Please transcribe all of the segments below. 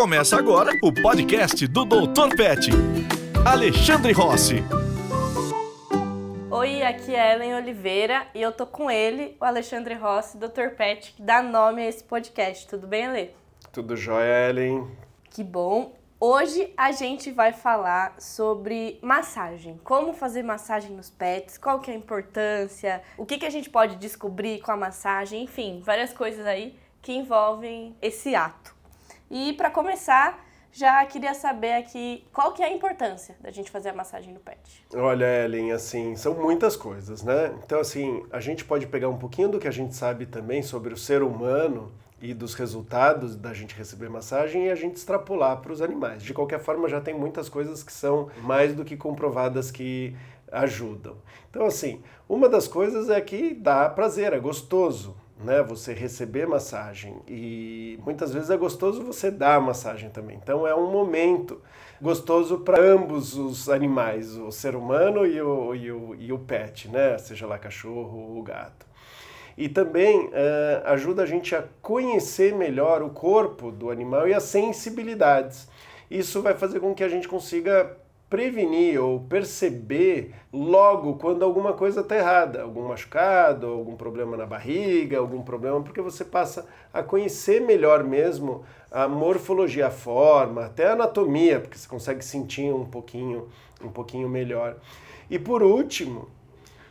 Começa agora o podcast do Dr. Pet. Alexandre Rossi. Oi, aqui é Ellen Oliveira e eu tô com ele, o Alexandre Rossi, Dr. Pet, que dá nome a esse podcast. Tudo bem, Ale? Tudo jóia, Ellen. Que bom. Hoje a gente vai falar sobre massagem, como fazer massagem nos pets, qual que é a importância, o que, que a gente pode descobrir com a massagem, enfim, várias coisas aí que envolvem esse ato. E para começar, já queria saber aqui qual que é a importância da gente fazer a massagem no pet. Olha, Ellen, assim, são muitas coisas, né? Então, assim, a gente pode pegar um pouquinho do que a gente sabe também sobre o ser humano e dos resultados da gente receber massagem e a gente extrapolar para os animais. De qualquer forma, já tem muitas coisas que são mais do que comprovadas que ajudam. Então, assim, uma das coisas é que dá prazer, é gostoso, né? Você receber massagem e muitas vezes é gostoso você dar massagem também. Então, é um momento gostoso para ambos os animais, o ser humano e o, e o, e o pet, né? Seja lá cachorro ou gato e também uh, ajuda a gente a conhecer melhor o corpo do animal e as sensibilidades. Isso vai fazer com que a gente consiga prevenir ou perceber logo quando alguma coisa está errada, algum machucado, algum problema na barriga, algum problema, porque você passa a conhecer melhor mesmo a morfologia, a forma, até a anatomia, porque você consegue sentir um pouquinho, um pouquinho melhor. E por último,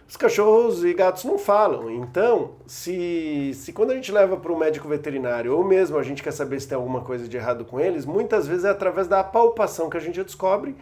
os cachorros e gatos não falam. Então, se, se quando a gente leva para um médico veterinário, ou mesmo a gente quer saber se tem alguma coisa de errado com eles, muitas vezes é através da palpação que a gente descobre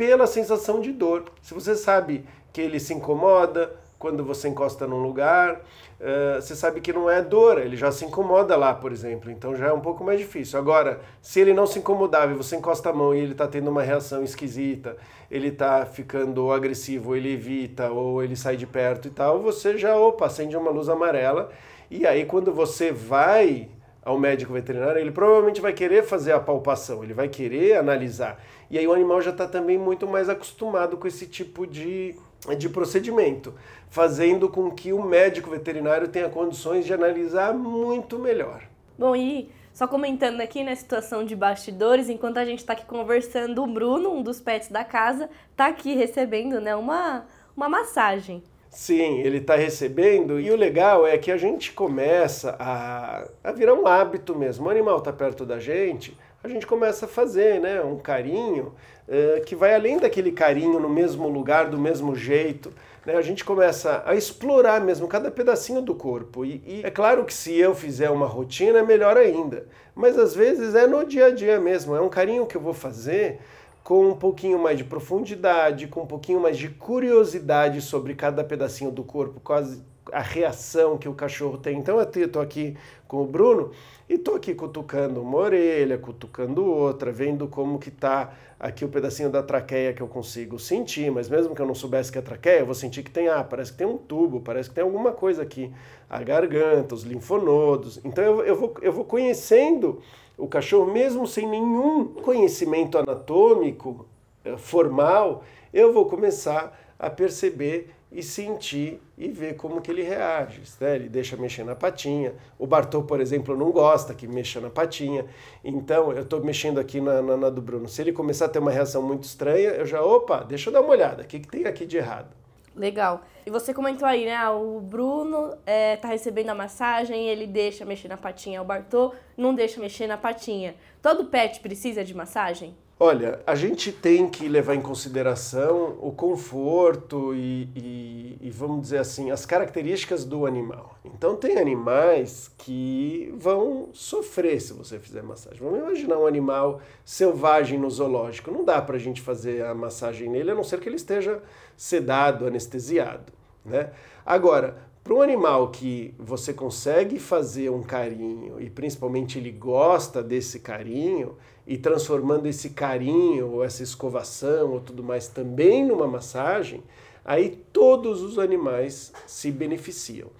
pela sensação de dor. Se você sabe que ele se incomoda quando você encosta num lugar, uh, você sabe que não é dor, ele já se incomoda lá, por exemplo, então já é um pouco mais difícil. Agora, se ele não se incomodava e você encosta a mão e ele está tendo uma reação esquisita, ele está ficando agressivo, ele evita ou ele sai de perto e tal, você já, opa, acende uma luz amarela e aí quando você vai ao médico veterinário, ele provavelmente vai querer fazer a palpação, ele vai querer analisar. E aí o animal já está também muito mais acostumado com esse tipo de de procedimento, fazendo com que o médico veterinário tenha condições de analisar muito melhor. Bom, e só comentando aqui na situação de bastidores, enquanto a gente está aqui conversando, o Bruno, um dos pets da casa, está aqui recebendo né, uma, uma massagem. Sim, ele está recebendo e o legal é que a gente começa a, a virar um hábito mesmo. O animal está perto da gente, a gente começa a fazer né, um carinho uh, que vai além daquele carinho no mesmo lugar, do mesmo jeito. Né? A gente começa a explorar mesmo cada pedacinho do corpo. E, e, é claro que se eu fizer uma rotina é melhor ainda. Mas às vezes é no dia a dia mesmo. É um carinho que eu vou fazer com um pouquinho mais de profundidade, com um pouquinho mais de curiosidade sobre cada pedacinho do corpo, quase a reação que o cachorro tem. Então eu estou aqui com o Bruno e estou aqui cutucando uma orelha, cutucando outra, vendo como que tá aqui o pedacinho da traqueia que eu consigo sentir, mas mesmo que eu não soubesse que é traqueia, eu vou sentir que tem, ah, parece que tem um tubo, parece que tem alguma coisa aqui, a garganta, os linfonodos. Então eu, eu, vou, eu vou conhecendo o cachorro, mesmo sem nenhum conhecimento anatômico eh, formal, eu vou começar a perceber e sentir e ver como que ele reage. Né? Ele deixa mexer na patinha. O Bartô, por exemplo, não gosta que mexa na patinha. Então, eu estou mexendo aqui na, na, na, do Bruno. Se ele começar a ter uma reação muito estranha, eu já, opa, deixa eu dar uma olhada. O que, que tem aqui de errado? Legal. E você comentou aí, né? O Bruno é, tá recebendo a massagem, ele deixa mexer na patinha. O Bartô não deixa mexer na patinha. Todo pet precisa de massagem? Olha, a gente tem que levar em consideração o conforto e, e, e, vamos dizer assim, as características do animal. Então, tem animais que vão sofrer se você fizer massagem. Vamos imaginar um animal selvagem no zoológico. Não dá para a gente fazer a massagem nele, a não ser que ele esteja sedado, anestesiado. Né? Agora, para um animal que você consegue fazer um carinho e principalmente ele gosta desse carinho e transformando esse carinho ou essa escovação ou tudo mais também numa massagem, aí todos os animais se beneficiam.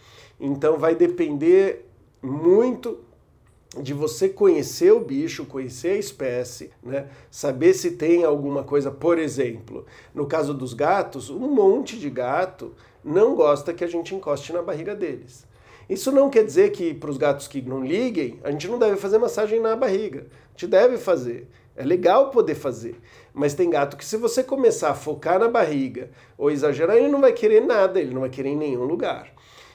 Então vai depender muito de você conhecer o bicho, conhecer a espécie, né? saber se tem alguma coisa, por exemplo, no caso dos gatos, um monte de gato não gosta que a gente encoste na barriga deles. Isso não quer dizer que para os gatos que não liguem, a gente não deve fazer massagem na barriga. A gente deve fazer. É legal poder fazer. Mas tem gato que se você começar a focar na barriga ou exagerar, ele não vai querer nada, ele não vai querer em nenhum lugar.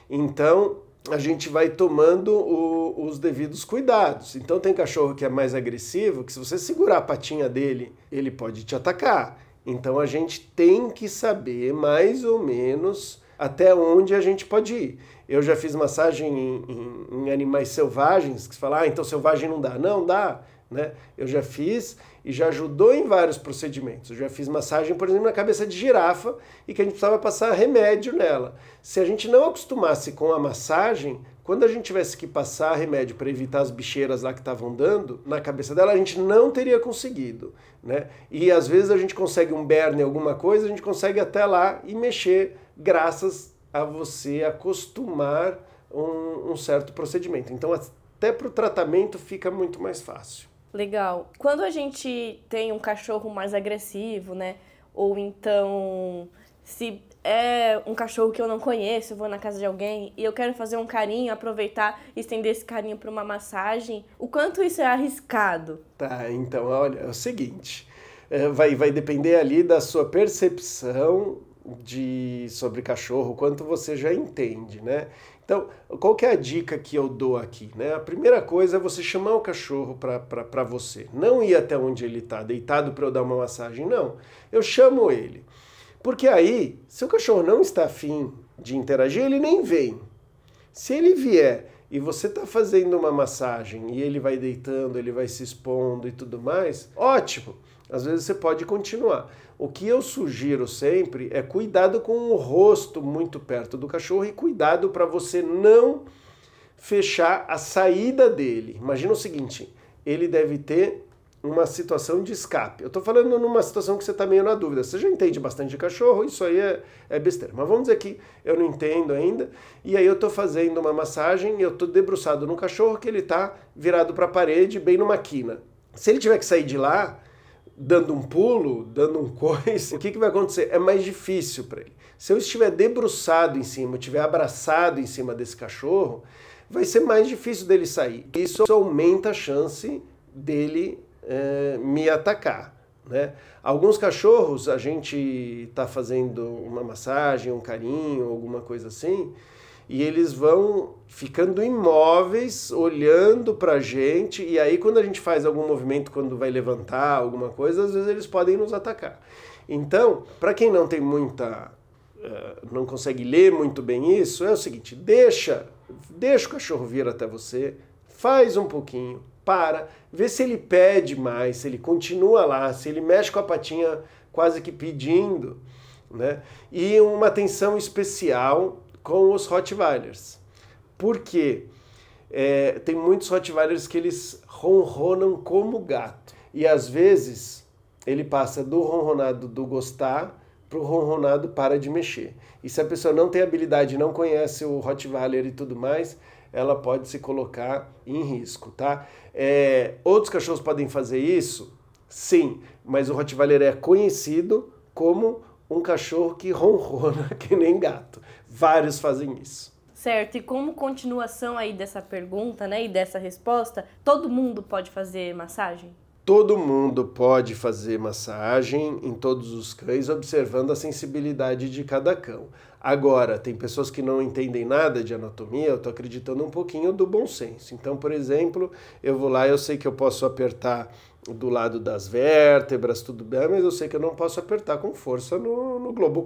Então, a gente vai tomando o, os devidos cuidados. Então tem cachorro que é mais agressivo, que se você segurar a patinha dele, ele pode te atacar. Então a gente tem que saber mais ou menos até onde a gente pode ir. Eu já fiz massagem em, em, em animais selvagens, que você fala, ah, então selvagem não dá. Não, dá. Né? Eu já fiz e já ajudou em vários procedimentos. Eu já fiz massagem, por exemplo, na cabeça de girafa e que a gente precisava passar remédio nela. Se a gente não acostumasse com a massagem, quando a gente tivesse que passar remédio para evitar as bicheiras lá que estavam dando na cabeça dela, a gente não teria conseguido, né? E às vezes a gente consegue um berne, alguma coisa, a gente consegue até lá e mexer graças a você acostumar um, um certo procedimento. Então até para o tratamento fica muito mais fácil. Legal. Quando a gente tem um cachorro mais agressivo, né? Ou então, se é um cachorro que eu não conheço, eu vou na casa de alguém e eu quero fazer um carinho, aproveitar e estender esse carinho para uma massagem, o quanto isso é arriscado? Tá, então, olha, é o seguinte, é, vai, vai depender ali da sua percepção de sobre cachorro, quanto você já entende, né? Então, qual que é a dica que eu dou aqui? Né? A primeira coisa é você chamar o cachorro para você. Não ir até onde ele está, deitado para eu dar uma massagem, não. Eu chamo ele. Porque aí, se o cachorro não está afim de interagir, ele nem vem. Se ele vier e você está fazendo uma massagem e ele vai deitando, ele vai se expondo e tudo mais, ótimo. Às vezes você pode continuar. O que eu sugiro sempre é cuidado com o rosto muito perto do cachorro e cuidado para você não fechar a saída dele. Imagina o seguinte: ele deve ter uma situação de escape. Eu estou falando numa situação que você está meio na dúvida. Você já entende bastante de cachorro, isso aí é, é besteira. Mas vamos dizer que eu não entendo ainda, e aí eu estou fazendo uma massagem e eu estou debruçado no cachorro que ele está virado para a parede, bem numa quina. Se ele tiver que sair de lá, dando um pulo, dando um coice, o que, que vai acontecer? É mais difícil para ele. Se eu estiver debruçado em cima, estiver abraçado em cima desse cachorro, vai ser mais difícil dele sair. Isso aumenta a chance dele é, me atacar. Né? Alguns cachorros a gente está fazendo uma massagem, um carinho, alguma coisa assim, e eles vão ficando imóveis, olhando para a gente, e aí quando a gente faz algum movimento, quando vai levantar alguma coisa, às vezes eles podem nos atacar. Então, para quem não tem muita, uh, não consegue ler muito bem isso, é o seguinte: deixa, deixa o cachorro vir até você, faz um pouquinho, para, vê se ele pede mais, se ele continua lá, se ele mexe com a patinha quase que pedindo, né? E uma atenção especial com os Rottweilers. Por quê? É, tem muitos Rottweilers que eles ronronam como gato. E às vezes ele passa do ronronado do gostar para o ronronado para de mexer. E se a pessoa não tem habilidade, não conhece o Rottweiler e tudo mais, ela pode se colocar em risco, tá? É, outros cachorros podem fazer isso? Sim, mas o Rottweiler é conhecido como um cachorro que ronrona que nem gato. Vários fazem isso. Certo, e como continuação aí dessa pergunta, né, e dessa resposta, todo mundo pode fazer massagem? Todo mundo pode fazer massagem em todos os cães, observando a sensibilidade de cada cão. Agora, tem pessoas que não entendem nada de anatomia, eu estou acreditando um pouquinho do bom senso. Então, por exemplo, eu vou lá, eu sei que eu posso apertar do lado das vértebras, tudo bem, mas eu sei que eu não posso apertar com força no, no globo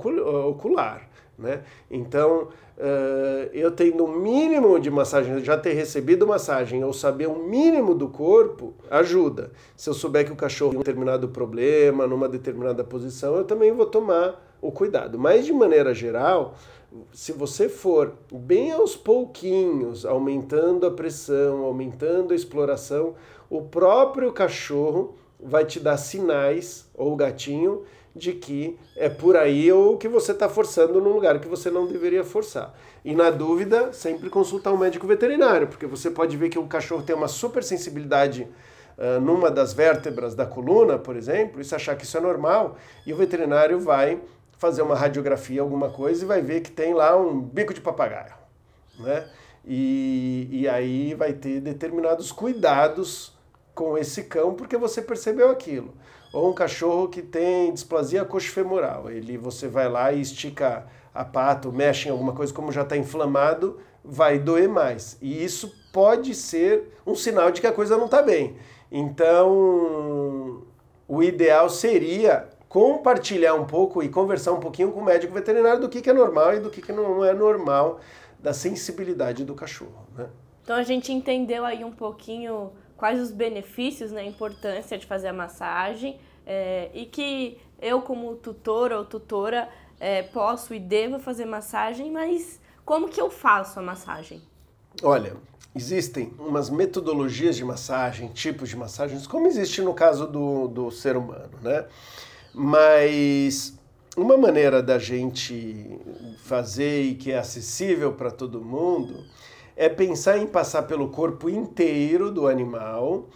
ocular. Né? Então, uh, eu tendo um mínimo de massagem, já ter recebido massagem ou saber um mínimo do corpo, ajuda. Se eu souber que o cachorro tem um determinado problema, numa determinada posição, eu também vou tomar o cuidado. Mas, de maneira geral, se você for bem aos pouquinhos, aumentando a pressão, aumentando a exploração, o próprio cachorro vai te dar sinais, ou o gatinho, de que é por aí ou que você está forçando num lugar que você não deveria forçar. E na dúvida, sempre consultar um médico veterinário, porque você pode ver que o cachorro tem uma super sensibilidade uh, numa das vértebras da coluna, por exemplo, e se achar que isso é normal, e o veterinário vai fazer uma radiografia, alguma coisa, e vai ver que tem lá um bico de papagaio. Né? E, e aí vai ter determinados cuidados com esse cão porque você percebeu aquilo. Ou um cachorro que tem displasia coxofemoral, ele você vai lá e estica a pata, mexe em alguma coisa, como já está inflamado, vai doer mais. E isso pode ser um sinal de que a coisa não está bem. Então, o ideal seria compartilhar um pouco e conversar um pouquinho com o médico veterinário do que, que é normal e do que, que não é normal da sensibilidade do cachorro. Né? Então a gente entendeu aí um pouquinho quais os benefícios, né, a importância de fazer a massagem é, e que eu como tutor ou tutora é, posso e devo fazer massagem, mas como que eu faço a massagem? Olha, existem umas metodologias de massagem, tipos de massagens, como existe no caso do, do ser humano, né? Mas uma maneira da gente fazer e que é acessível para todo mundo é pensar em passar pelo corpo inteiro do animal,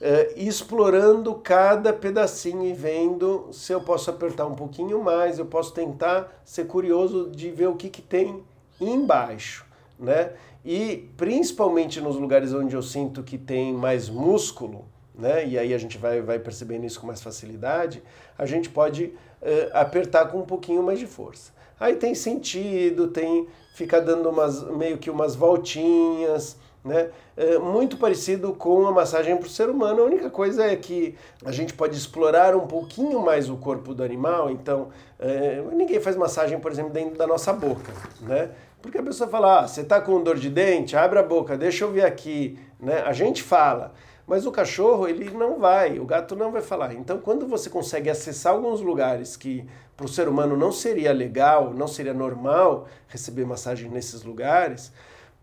uh, explorando cada pedacinho e vendo se eu posso apertar um pouquinho mais, eu posso tentar ser curioso de ver o que, que tem embaixo, né? E principalmente nos lugares onde eu sinto que tem mais músculo, né? E aí a gente vai, vai percebendo isso com mais facilidade, a gente pode uh, apertar com um pouquinho mais de força. Aí tem sentido, tem ficar dando umas meio que umas voltinhas, né? É muito parecido com a massagem para o ser humano. A única coisa é que a gente pode explorar um pouquinho mais o corpo do animal. Então, é, ninguém faz massagem, por exemplo, dentro da nossa boca, né? Porque a pessoa fala, ah, você está com dor de dente? Abre a boca, deixa eu ver aqui, né? A gente fala. Mas o cachorro, ele não vai, o gato não vai falar. Então, quando você consegue acessar alguns lugares que para o ser humano não seria legal, não seria normal receber massagem nesses lugares,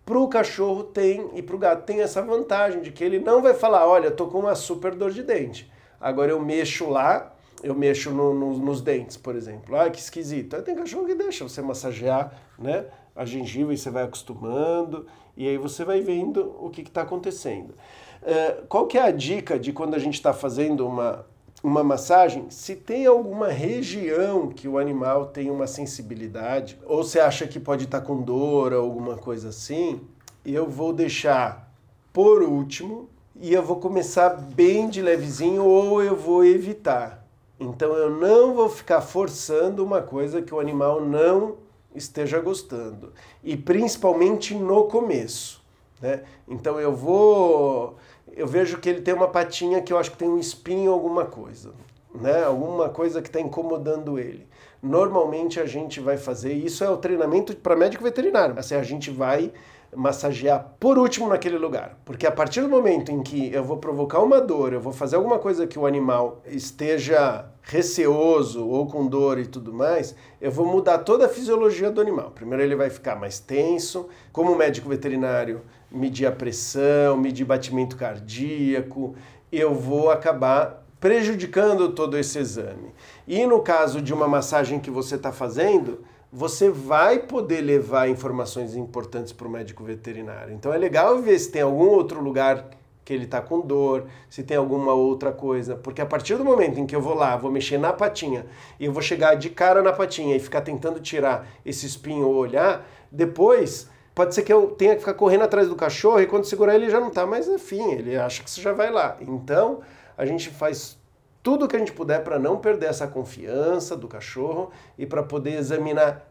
para o cachorro tem e para o gato tem essa vantagem de que ele não vai falar, olha, tô com uma super dor de dente. Agora eu mexo lá, eu mexo no, no, nos dentes, por exemplo. Ah, que esquisito. Aí tem cachorro que deixa você massagear, né? A gengiva e você vai acostumando e aí você vai vendo o que está acontecendo. É, qual que é a dica de quando a gente está fazendo uma, uma massagem? Se tem alguma região que o animal tem uma sensibilidade, ou você acha que pode estar tá com dor ou alguma coisa assim, eu vou deixar por último e eu vou começar bem de levezinho ou eu vou evitar. Então eu não vou ficar forçando uma coisa que o animal não esteja gostando. E principalmente no começo. Né? Então eu vou eu vejo que ele tem uma patinha que eu acho que tem um espinho alguma coisa, né? Alguma coisa que está incomodando ele. Normalmente a gente vai fazer, isso é o treinamento para médico veterinário. Assim, a gente vai massagear por último naquele lugar. Porque a partir do momento em que eu vou provocar uma dor, eu vou fazer alguma coisa que o animal esteja receoso ou com dor e tudo mais, eu vou mudar toda a fisiologia do animal. Primeiro ele vai ficar mais tenso, como médico veterinário, medir a pressão, medir batimento cardíaco, eu vou acabar prejudicando todo esse exame. E no caso de uma massagem que você está fazendo, você vai poder levar informações importantes para o médico veterinário. Então é legal ver se tem algum outro lugar que ele está com dor, se tem alguma outra coisa, porque a partir do momento em que eu vou lá, vou mexer na patinha e eu vou chegar de cara na patinha e ficar tentando tirar esse espinho ou olhar, depois pode ser que eu tenha que ficar correndo atrás do cachorro e quando segurar ele já não está mais afim, ele acha que você já vai lá. Então, a gente faz tudo o que a gente puder para não perder essa confiança do cachorro e para poder examinar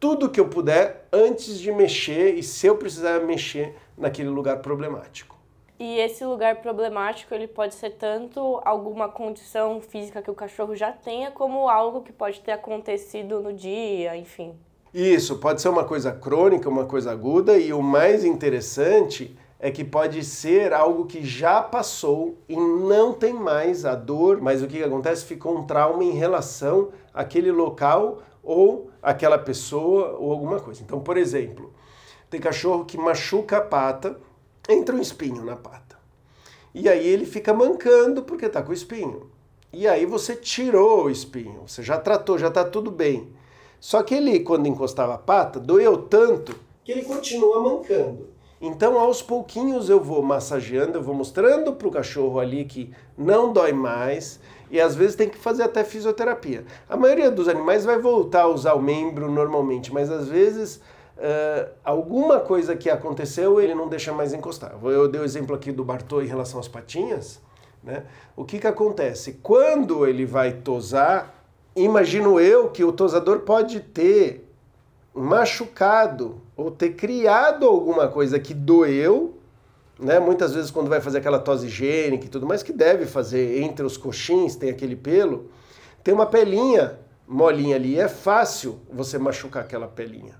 tudo que eu puder antes de mexer e se eu precisar mexer naquele lugar problemático. E esse lugar problemático, ele pode ser tanto alguma condição física que o cachorro já tenha, como algo que pode ter acontecido no dia, enfim. Isso, pode ser uma coisa crônica, uma coisa aguda, e o mais interessante é que pode ser algo que já passou e não tem mais a dor, mas o que acontece? Ficou um trauma em relação àquele local ou aquela pessoa ou alguma coisa. Então, por exemplo, tem cachorro que machuca a pata, entra um espinho na pata. E aí ele fica mancando porque está com espinho. E aí você tirou o espinho, você já tratou, já está tudo bem. Só que ele, quando encostava a pata, doeu tanto que ele continua mancando. Então, aos pouquinhos eu vou massageando, eu vou mostrando para o cachorro ali que não dói mais e às vezes tem que fazer até fisioterapia. A maioria dos animais vai voltar a usar o membro normalmente, mas às vezes uh, alguma coisa que aconteceu ele não deixa mais encostar. Eu dei o exemplo aqui do Bartô em relação às patinhas. Né? O que, que acontece? Quando ele vai tosar, imagino eu que o tosador pode ter machucado ou ter criado alguma coisa que doeu, né? Muitas vezes quando vai fazer aquela tosse higiênica e tudo mais, que deve fazer entre os coxins, tem aquele pelo, tem uma pelinha molinha ali, é fácil você machucar aquela pelinha.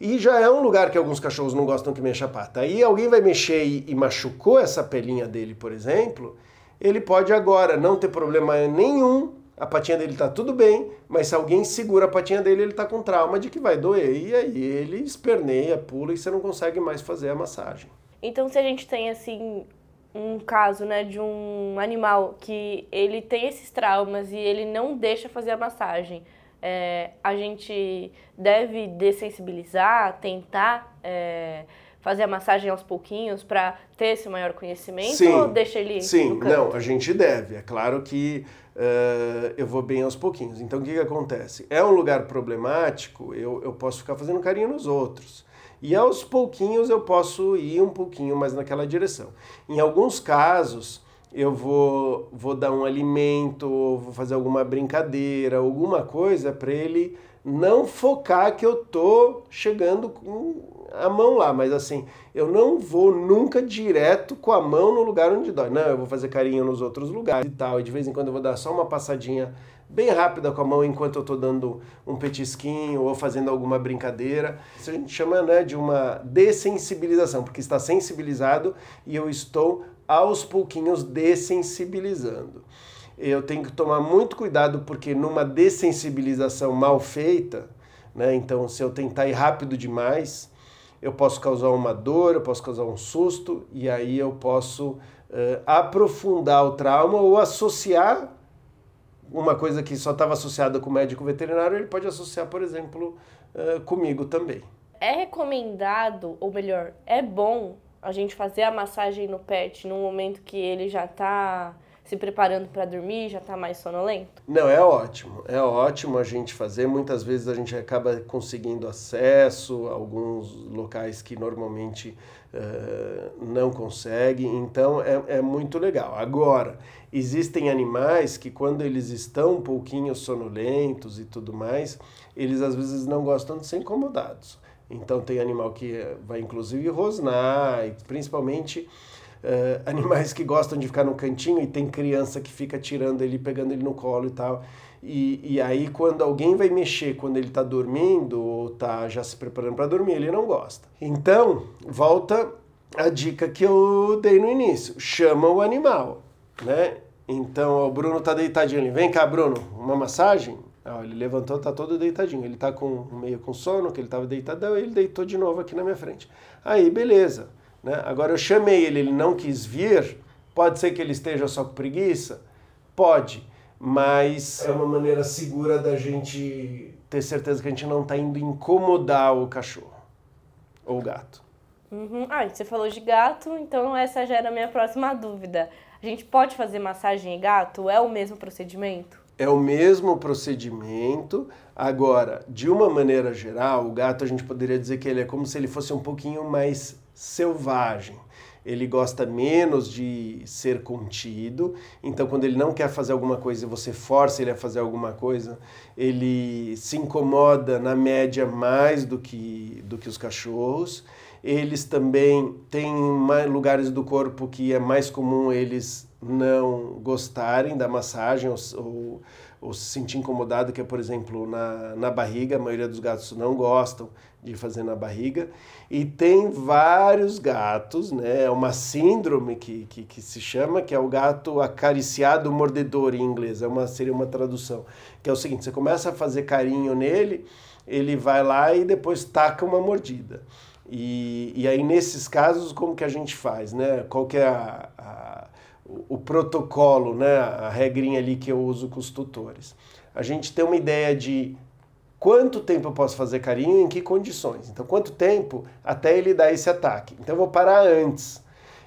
E já é um lugar que alguns cachorros não gostam que mexa a pata. Aí alguém vai mexer e, e machucou essa pelinha dele, por exemplo, ele pode agora não ter problema nenhum a patinha dele está tudo bem, mas se alguém segura a patinha dele, ele está com trauma de que vai doer. E aí ele esperneia, pula e você não consegue mais fazer a massagem. Então, se a gente tem assim um caso, né, de um animal que ele tem esses traumas e ele não deixa fazer a massagem, é, a gente deve dessensibilizar, tentar é, fazer a massagem aos pouquinhos para ter esse maior conhecimento sim, ou deixa ele Sim, não, a gente deve. É claro que uh, eu vou bem aos pouquinhos. Então o que, que acontece? É um lugar problemático, eu, eu posso ficar fazendo carinho nos outros. E aos pouquinhos eu posso ir um pouquinho mais naquela direção. Em alguns casos, eu vou, vou dar um alimento, vou fazer alguma brincadeira, alguma coisa para ele não focar que eu tô chegando com a mão lá, mas assim, eu não vou nunca direto com a mão no lugar onde dói. Não, eu vou fazer carinho nos outros lugares e tal. E de vez em quando eu vou dar só uma passadinha bem rápida com a mão enquanto eu estou dando um petisquinho ou fazendo alguma brincadeira. Isso a gente chama né, de uma dessensibilização, porque está sensibilizado e eu estou aos pouquinhos dessensibilizando. Eu tenho que tomar muito cuidado porque numa dessensibilização mal feita, né, então se eu tentar ir rápido demais, eu posso causar uma dor, eu posso causar um susto, e aí eu posso uh, aprofundar o trauma ou associar uma coisa que só estava associada com o médico veterinário, ele pode associar, por exemplo, uh, comigo também. É recomendado, ou melhor, é bom a gente fazer a massagem no pet no momento que ele já está se preparando para dormir, já está mais sonolento? Não, é ótimo. É ótimo a gente fazer. Muitas vezes a gente acaba conseguindo acesso a alguns locais que normalmente uh, não consegue. Então é, é muito legal. Agora, existem animais que quando eles estão um pouquinho sonolentos e tudo mais, eles às vezes não gostam de ser incomodados. Então tem animal que vai inclusive rosnar, principalmente uh, animais que gostam de ficar no cantinho e tem criança que fica tirando ele, pegando ele no colo e tal. E, e aí, quando alguém vai mexer, quando ele está dormindo ou está já se preparando para dormir, ele não gosta. Então, volta a dica que eu dei no início: chama o animal, né? Então, o Bruno tá deitadinho ali. Vem cá, Bruno, uma massagem? Ah, ele levantou, tá todo deitadinho. Ele tá com meio com sono, que ele tava deitadão, ele deitou de novo aqui na minha frente. Aí, beleza. Né? Agora eu chamei ele, ele não quis vir. Pode ser que ele esteja só com preguiça? Pode, mas é uma maneira segura da gente ter certeza que a gente não está indo incomodar o cachorro ou o gato. Uhum. Ah, você falou de gato, então essa já era a minha próxima dúvida. A gente pode fazer massagem em gato? É o mesmo procedimento? É o mesmo procedimento. Agora, de uma maneira geral, o gato a gente poderia dizer que ele é como se ele fosse um pouquinho mais selvagem. Ele gosta menos de ser contido, então quando ele não quer fazer alguma coisa e você força ele a fazer alguma coisa, ele se incomoda na média mais do que, do que os cachorros. Eles também têm lugares do corpo que é mais comum eles não gostarem da massagem ou, ou, ou se sentir incomodado, que é, por exemplo, na, na barriga, a maioria dos gatos não gostam de fazer na barriga. E tem vários gatos, né? É uma síndrome que, que, que, se chama, que é o gato acariciado mordedor em inglês. É uma, seria uma tradução. Que é o seguinte: você começa a fazer carinho nele, ele vai lá e depois taca uma mordida. E, e aí, nesses casos, como que a gente faz, né? Qual que é a, a, o, protocolo, né? A regrinha ali que eu uso com os tutores. A gente tem uma ideia de quanto tempo eu posso fazer carinho e em que condições. Então, quanto tempo até ele dar esse ataque. Então, eu vou parar antes.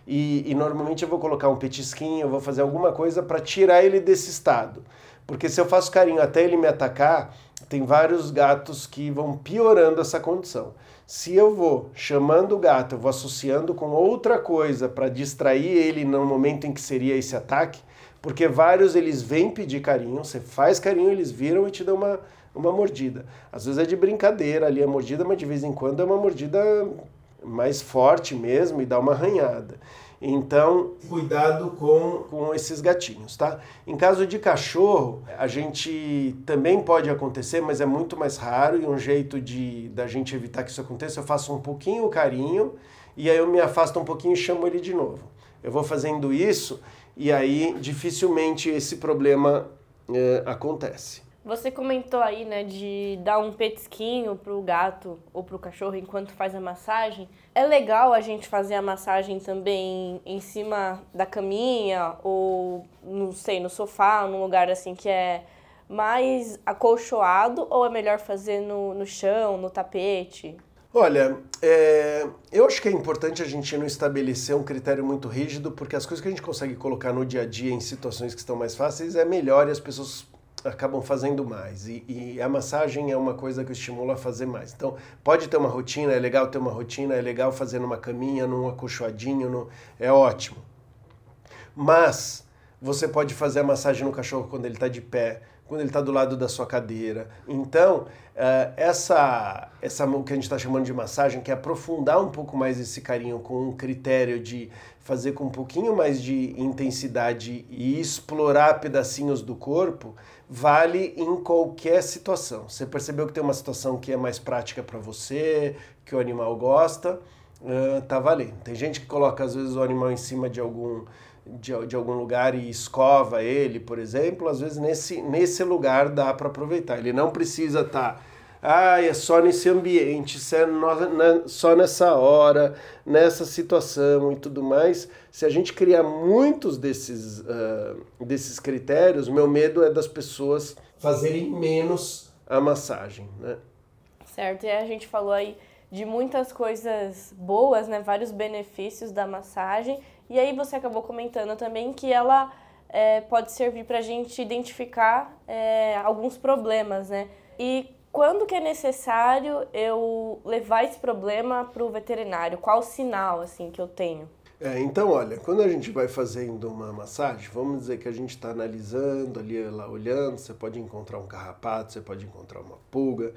E, e normalmente eu vou colocar um petisquinho, eu vou fazer alguma coisa para tirar ele desse estado. Porque se eu faço carinho até ele me atacar, tem vários gatos que vão piorando essa condição. Se eu vou chamando o gato, eu vou associando com outra coisa para distrair ele no momento em que seria esse ataque, porque vários eles vêm pedir carinho, você faz carinho, eles viram e te dão uma, uma mordida. Às vezes é de brincadeira ali a mordida, mas de vez em quando é uma mordida mais forte mesmo e dá uma arranhada. Então, cuidado com, com esses gatinhos, tá? Em caso de cachorro, a gente também pode acontecer, mas é muito mais raro e um jeito de da gente evitar que isso aconteça, eu faço um pouquinho o carinho e aí eu me afasto um pouquinho e chamo ele de novo. Eu vou fazendo isso e aí dificilmente esse problema é, acontece. Você comentou aí, né, de dar um petisquinho pro gato ou pro cachorro enquanto faz a massagem. É legal a gente fazer a massagem também em cima da caminha ou, não sei, no sofá, num lugar assim que é mais acolchoado ou é melhor fazer no, no chão, no tapete? Olha, é, eu acho que é importante a gente não estabelecer um critério muito rígido, porque as coisas que a gente consegue colocar no dia a dia em situações que estão mais fáceis é melhor e as pessoas acabam fazendo mais. E, e, a massagem é uma coisa que estimula a fazer mais. Então, pode ter uma rotina, é legal ter uma rotina, é legal fazer numa caminha, num acolchoadinho, é ótimo. Mas você pode fazer a massagem no cachorro quando ele está de pé, quando ele está do lado da sua cadeira. Então, uh, essa, essa que a gente está chamando de massagem, que é aprofundar um pouco mais esse carinho com um critério de fazer com um pouquinho mais de intensidade e explorar pedacinhos do corpo, vale em qualquer situação. Você percebeu que tem uma situação que é mais prática para você, que o animal gosta, uh, tá valendo. Tem gente que coloca às vezes o animal em cima de algum de, de algum lugar e escova ele, por exemplo, às vezes nesse, nesse lugar dá para aproveitar. Ele não precisa estar tá ah, é só nesse ambiente, é só nessa hora, nessa situação e tudo mais. Se a gente criar muitos desses, uh, desses critérios, meu medo é das pessoas fazerem menos a massagem, né? Certo, e a gente falou aí de muitas coisas boas, né? Vários benefícios da massagem. E aí você acabou comentando também que ela é, pode servir para a gente identificar é, alguns problemas, né? E quando que é necessário eu levar esse problema para o veterinário? Qual o sinal assim que eu tenho? É, então, olha, quando a gente vai fazendo uma massagem, vamos dizer que a gente está analisando ali, lá olhando, você pode encontrar um carrapato, você pode encontrar uma pulga,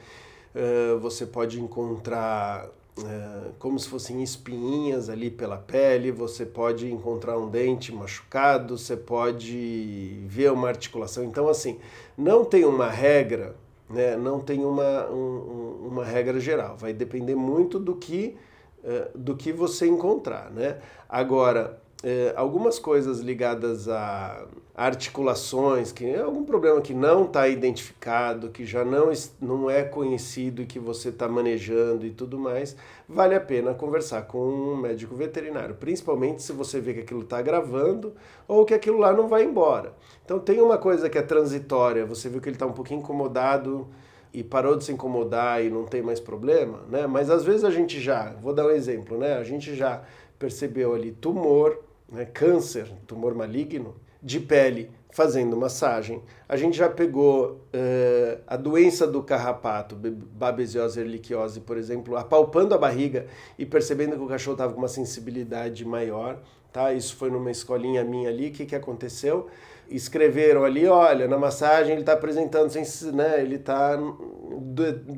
uh, você pode encontrar uh, como se fossem espinhas ali pela pele, você pode encontrar um dente machucado, você pode ver uma articulação. Então, assim, não tem uma regra né, não tem uma, um, uma regra geral. Vai depender muito do que, uh, do que você encontrar. Né? Agora, uh, algumas coisas ligadas a articulações, que é algum problema que não está identificado, que já não, não é conhecido e que você está manejando e tudo mais, vale a pena conversar com um médico veterinário, principalmente se você vê que aquilo está gravando ou que aquilo lá não vai embora. Então tem uma coisa que é transitória, você viu que ele está um pouquinho incomodado e parou de se incomodar e não tem mais problema, né? Mas às vezes a gente já, vou dar um exemplo, né? A gente já percebeu ali tumor, né? câncer, tumor maligno, de pele fazendo massagem. A gente já pegou uh, a doença do carrapato, babesiose erliquiose, por exemplo, apalpando a barriga e percebendo que o cachorro estava com uma sensibilidade maior. Tá? Isso foi numa escolinha minha ali. O que, que aconteceu? Escreveram ali, olha, na massagem ele está apresentando, né, ele está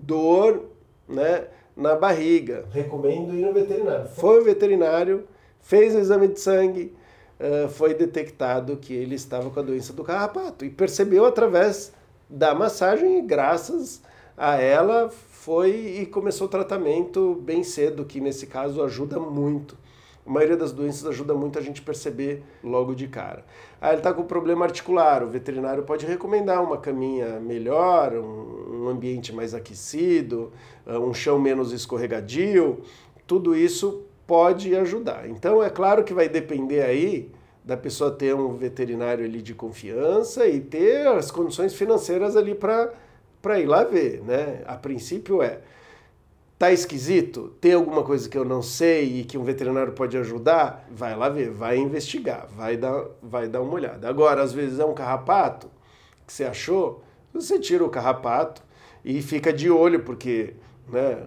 dor né, na barriga. Recomendo ir no veterinário. Foi o veterinário, fez o exame de sangue, uh, foi detectado que ele estava com a doença do carrapato e percebeu através da massagem e graças a ela foi e começou o tratamento bem cedo, que nesse caso ajuda muito. A maioria das doenças ajuda muito a gente perceber logo de cara. Ah, ele está com problema articular, o veterinário pode recomendar uma caminha melhor, um, ambiente mais aquecido, um chão menos escorregadio. Tudo isso pode ajudar. Então é claro que vai depender aí da pessoa ter um veterinário ali de confiança e ter as condições financeiras ali para ir lá ver, né? A princípio é tá esquisito, tem alguma coisa que eu não sei e que um veterinário pode ajudar, vai lá ver, vai investigar, vai dar, vai dar uma olhada. Agora, às vezes é um carrapato que você achou, você tira o carrapato e fica de olho, porque né?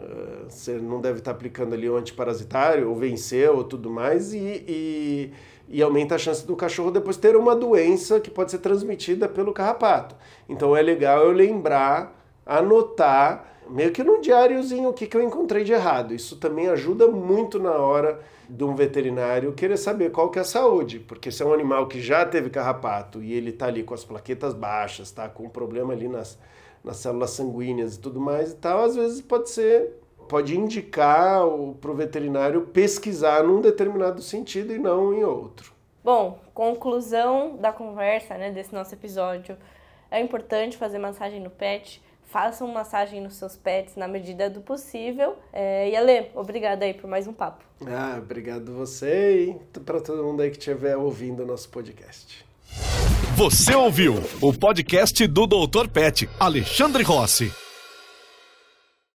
Você não deve estar aplicando ali o antiparasitário, ou venceu, ou tudo mais, e, e, e, aumenta a chance do cachorro depois ter uma doença que pode ser transmitida pelo carrapato. Então é legal eu lembrar, anotar, meio que num diáriozinho o que, que eu encontrei de errado. Isso também ajuda muito na hora de um veterinário querer saber qual que é a saúde, porque se é um animal que já teve carrapato e ele está ali com as plaquetas baixas, tá com um problema ali nas nas células sanguíneas e tudo mais e tal, às vezes pode ser, pode indicar para o veterinário pesquisar num determinado sentido e não em outro. Bom, conclusão da conversa, né, desse nosso episódio. É importante fazer massagem no pet. Façam massagem nos seus pets na medida do possível. É, e Ale, obrigada aí por mais um papo. Ah, obrigado você e para todo mundo aí que estiver ouvindo o nosso podcast. Você ouviu o podcast do Dr. Pet, Alexandre Rossi.